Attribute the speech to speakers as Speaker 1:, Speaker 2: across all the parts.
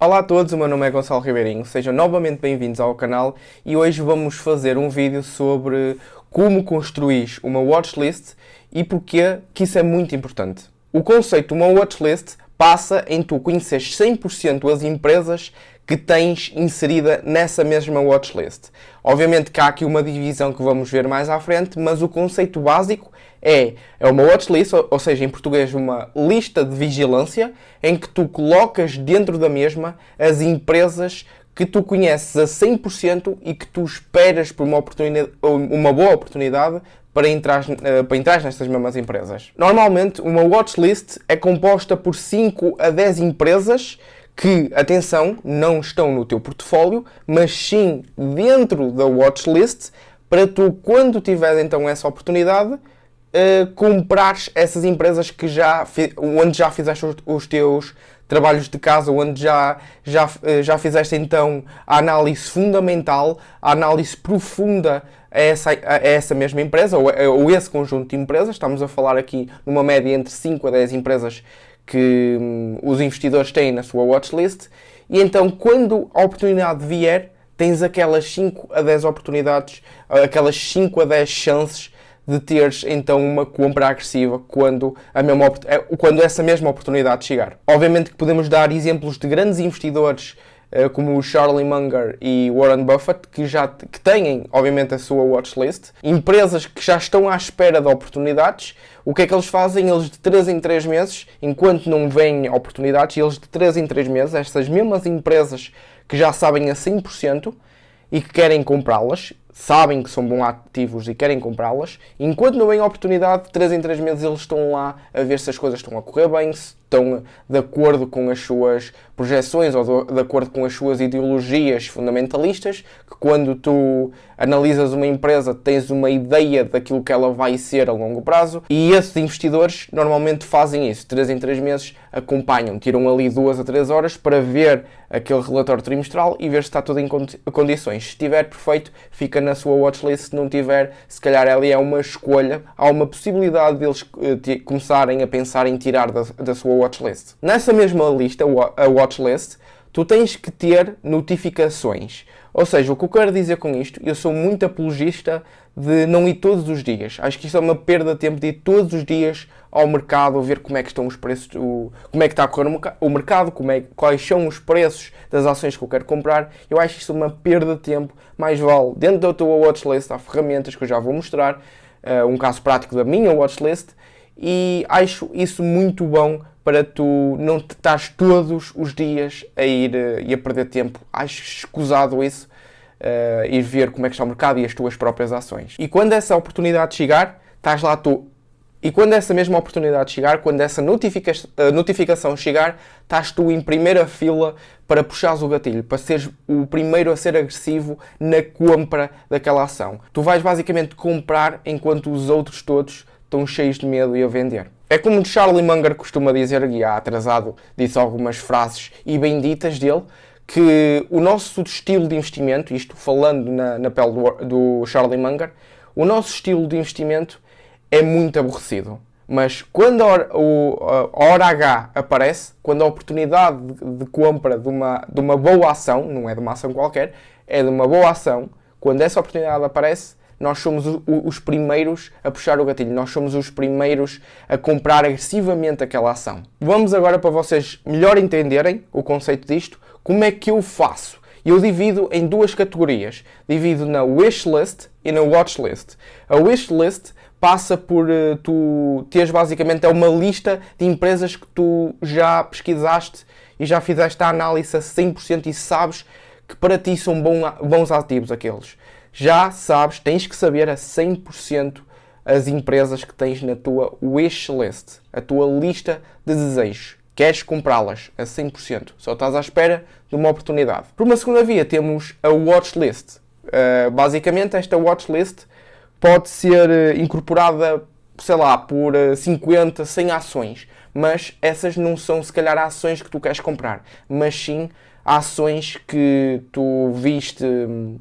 Speaker 1: Olá a todos, o meu nome é Gonçalo Ribeirinho, sejam novamente bem-vindos ao canal e hoje vamos fazer um vídeo sobre como construir uma watchlist e porque que isso é muito importante. O conceito de uma watchlist passa em tu conheceres 100% as empresas que tens inserida nessa mesma watchlist. Obviamente que há aqui uma divisão que vamos ver mais à frente, mas o conceito básico é, é uma watchlist, ou seja, em português, uma lista de vigilância em que tu colocas dentro da mesma as empresas que tu conheces a 100% e que tu esperas por uma, oportunidade, uma boa oportunidade para entrar, eh, para entrar nestas mesmas empresas. Normalmente, uma watchlist é composta por 5 a 10 empresas que, atenção, não estão no teu portfólio, mas sim dentro da watchlist, para tu, quando tiveres então essa oportunidade, uh, comprares essas empresas que já, onde já fizeste os, os teus trabalhos de casa, onde já, já, uh, já fizeste então a análise fundamental, a análise profunda a essa, a essa mesma empresa, ou, ou esse conjunto de empresas. Estamos a falar aqui numa média entre 5 a 10 empresas que hum, os investidores têm na sua watchlist. E então, quando a oportunidade vier, tens aquelas 5 a 10 oportunidades, aquelas 5 a 10 chances de teres então uma compra agressiva quando, a mesma, é, quando essa mesma oportunidade chegar. Obviamente que podemos dar exemplos de grandes investidores eh, como o Charlie Munger e Warren Buffett, que já que têm, obviamente, a sua watchlist, empresas que já estão à espera de oportunidades, o que é que eles fazem? Eles de 3 em 3 meses, enquanto não vêm oportunidades, eles de 3 em 3 meses, estas mesmas empresas que já sabem a 100% e que querem comprá-las, sabem que são bons ativos e querem comprá-las, enquanto não vem oportunidade, de 3 em 3 meses eles estão lá a ver se as coisas estão a correr bem, se estão de acordo com as suas projeções ou de acordo com as suas ideologias fundamentalistas, que quando tu analisas uma empresa tens uma ideia daquilo que ela vai ser a longo prazo e esses investidores normalmente fazem isso, 3 em 3 meses acompanham, tiram ali 2 a 3 horas para ver aquele relatório trimestral e ver se está tudo em condições. Se estiver perfeito, fica na sua watchlist, se não tiver, se calhar ali é uma escolha, há uma possibilidade deles uh, começarem a pensar em tirar da, da sua watchlist. Nessa mesma lista, a watchlist, tu tens que ter notificações. Ou seja, o que eu quero dizer com isto, eu sou muito apologista de não ir todos os dias. Acho que isto é uma perda de tempo de ir todos os dias ao mercado, ver como é que estão os preços, o, como é que está a correr o mercado, como é, quais são os preços das ações que eu quero comprar. Eu acho isto uma perda de tempo. Mais vale, dentro da tua watchlist, há ferramentas que eu já vou mostrar, uh, um caso prático da minha watchlist, e acho isso muito bom para tu não estás todos os dias a ir uh, e a perder tempo. Acho escusado isso, uh, ir ver como é que está o mercado e as tuas próprias ações. E quando essa oportunidade chegar, estás lá tu. E quando essa mesma oportunidade chegar, quando essa notifica uh, notificação chegar, estás tu em primeira fila para puxares o gatilho, para seres o primeiro a ser agressivo na compra daquela ação. Tu vais basicamente comprar enquanto os outros todos estão cheios de medo e a vender. É como Charlie Munger costuma dizer, e há atrasado disse algumas frases e benditas dele, que o nosso estilo de investimento, isto falando na, na pele do, do Charlie Munger, o nosso estilo de investimento é muito aborrecido. Mas quando a hora, o, a hora H aparece, quando a oportunidade de, de compra de uma, de uma boa ação, não é de uma ação qualquer, é de uma boa ação, quando essa oportunidade aparece, nós somos o, os primeiros a puxar o gatilho, nós somos os primeiros a comprar agressivamente aquela ação. Vamos agora para vocês melhor entenderem o conceito disto, como é que eu faço. Eu divido em duas categorias. Divido na wishlist e na watchlist. A wishlist passa por uh, tu teres basicamente é uma lista de empresas que tu já pesquisaste e já fizeste a análise a 100% e sabes que para ti são bons ativos aqueles já sabes, tens que saber a 100% as empresas que tens na tua wishlist, a tua lista de desejos. Queres comprá-las a 100%, só estás à espera de uma oportunidade. Por uma segunda via, temos a watchlist. Uh, basicamente, esta watchlist pode ser uh, incorporada, sei lá, por uh, 50, 100 ações, mas essas não são, se calhar, ações que tu queres comprar, mas sim ações que tu viste hum,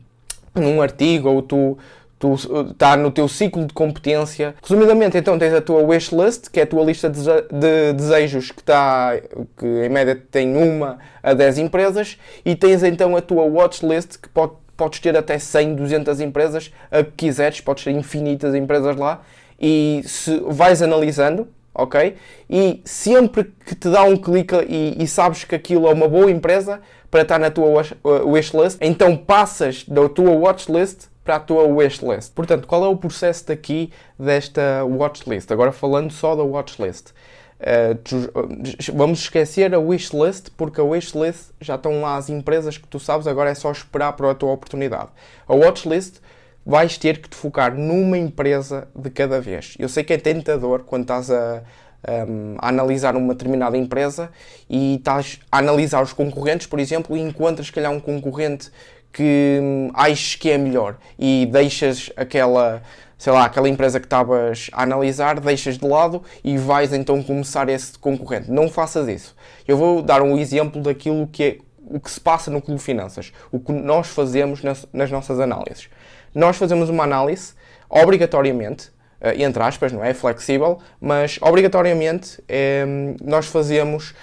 Speaker 1: num artigo ou tu, tu está no teu ciclo de competência. Resumidamente, então tens a tua wishlist, que é a tua lista de, de desejos que está, que em média tem uma a 10 empresas, e tens então a tua watchlist, que pode, podes ter até 100, 200 empresas, a que quiseres, podes ter infinitas empresas lá, e se vais analisando, ok? E sempre que te dá um clique e, e sabes que aquilo é uma boa empresa para estar na tua wishlist, então passas da tua watchlist para a tua wishlist. Portanto, qual é o processo daqui desta watchlist? Agora falando só da watchlist. Uh, vamos esquecer a wishlist, porque a wishlist já estão lá as empresas que tu sabes, agora é só esperar para a tua oportunidade. A watchlist vais ter que te focar numa empresa de cada vez. Eu sei que é tentador quando estás a, a analisar uma determinada empresa e estás a analisar os concorrentes, por exemplo, e encontras, calhar, um concorrente que hum, achas que é melhor e deixas aquela, sei lá, aquela empresa que estavas a analisar, deixas de lado e vais então começar esse concorrente. Não faças isso. Eu vou dar um exemplo daquilo que é o que se passa no Clube Finanças, o que nós fazemos nas, nas nossas análises. Nós fazemos uma análise obrigatoriamente, eh, entre aspas, não é? Flexível, mas obrigatoriamente é, nós fazemos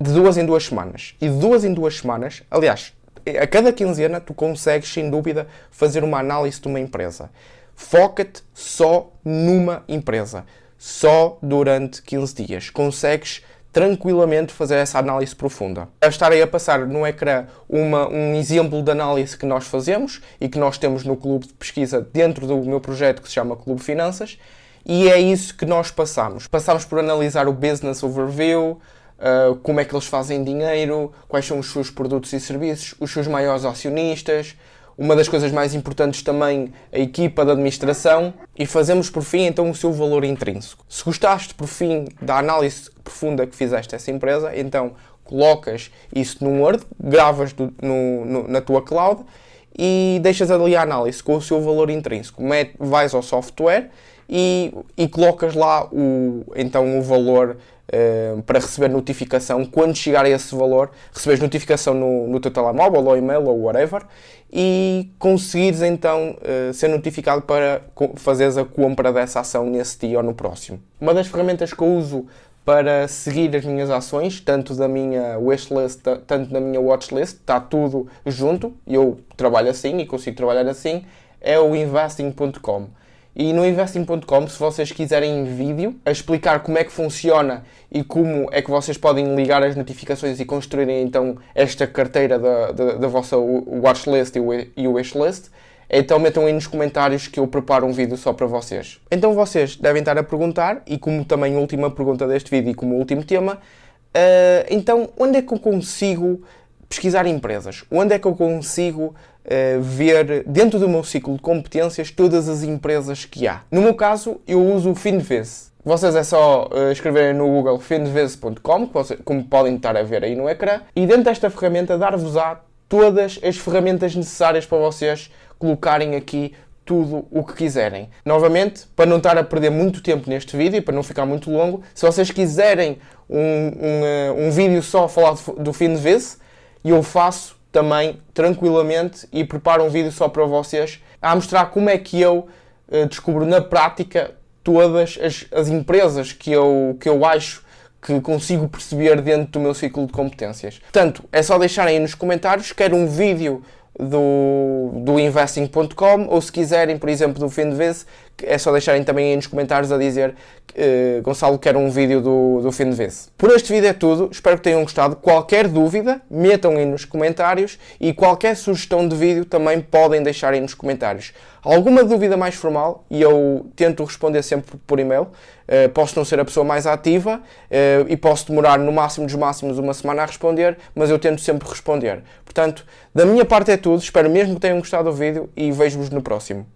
Speaker 1: de duas em duas semanas. E de duas em duas semanas, aliás, a cada quinzena tu consegues, sem dúvida, fazer uma análise de uma empresa. Foca-te só numa empresa. Só durante 15 dias. Consegues tranquilamente fazer essa análise profunda. Estarei a passar no ecrã uma, um exemplo de análise que nós fazemos e que nós temos no clube de pesquisa dentro do meu projeto que se chama Clube Finanças. E é isso que nós passamos. Passamos por analisar o Business Overview, uh, como é que eles fazem dinheiro, quais são os seus produtos e serviços, os seus maiores acionistas, uma das coisas mais importantes também, a equipa de administração, e fazemos por fim então o seu valor intrínseco. Se gostaste por fim da análise profunda que fizeste essa empresa, então colocas isso num Word, gravas no, no, na tua cloud e deixas ali a análise com o seu valor intrínseco. Met, vais ao software e, e colocas lá o, então o valor uh, para receber notificação. Quando chegar a esse valor, recebes notificação no, no teu telemóvel ou e-mail ou whatever e conseguires então uh, ser notificado para fazeres a compra dessa ação nesse dia ou no próximo. Uma das ferramentas que eu uso para seguir as minhas ações, tanto da minha wishlist, tanto da minha watchlist, está tudo junto, eu trabalho assim e consigo trabalhar assim, é o investing.com. E no investing.com, se vocês quiserem em vídeo, a explicar como é que funciona e como é que vocês podem ligar as notificações e construírem então esta carteira da, da, da vossa watchlist e wishlist, então metam aí nos comentários que eu preparo um vídeo só para vocês. Então vocês devem estar a perguntar, e como também última pergunta deste vídeo e como último tema, uh, então onde é que eu consigo pesquisar empresas? Onde é que eu consigo uh, ver, dentro do meu ciclo de competências, todas as empresas que há? No meu caso, eu uso o Finviz. Vocês é só uh, escreverem no Google finviz.com, como podem estar a ver aí no ecrã, e dentro desta ferramenta dar-vos-á todas as ferramentas necessárias para vocês colocarem aqui tudo o que quiserem. Novamente, para não estar a perder muito tempo neste vídeo e para não ficar muito longo, se vocês quiserem um, um, eh, um vídeo só a falar do vez, eu faço também tranquilamente e preparo um vídeo só para vocês a mostrar como é que eu uh, descubro na prática todas as, as empresas que eu, que eu acho que consigo perceber dentro do meu ciclo de competências. Portanto, é só deixarem nos comentários, quer um vídeo do, do investing.com ou se quiserem, por exemplo, do fim de é só deixarem também aí nos comentários a dizer uh, Gonçalo quer um vídeo do, do fim de vez. Por este vídeo é tudo, espero que tenham gostado. Qualquer dúvida, metam aí nos comentários e qualquer sugestão de vídeo também podem deixar aí nos comentários. Alguma dúvida mais formal e eu tento responder sempre por e-mail. Uh, posso não ser a pessoa mais ativa uh, e posso demorar no máximo dos máximos uma semana a responder, mas eu tento sempre responder. Portanto, da minha parte é tudo. Espero mesmo que tenham gostado do vídeo e vejo-vos no próximo.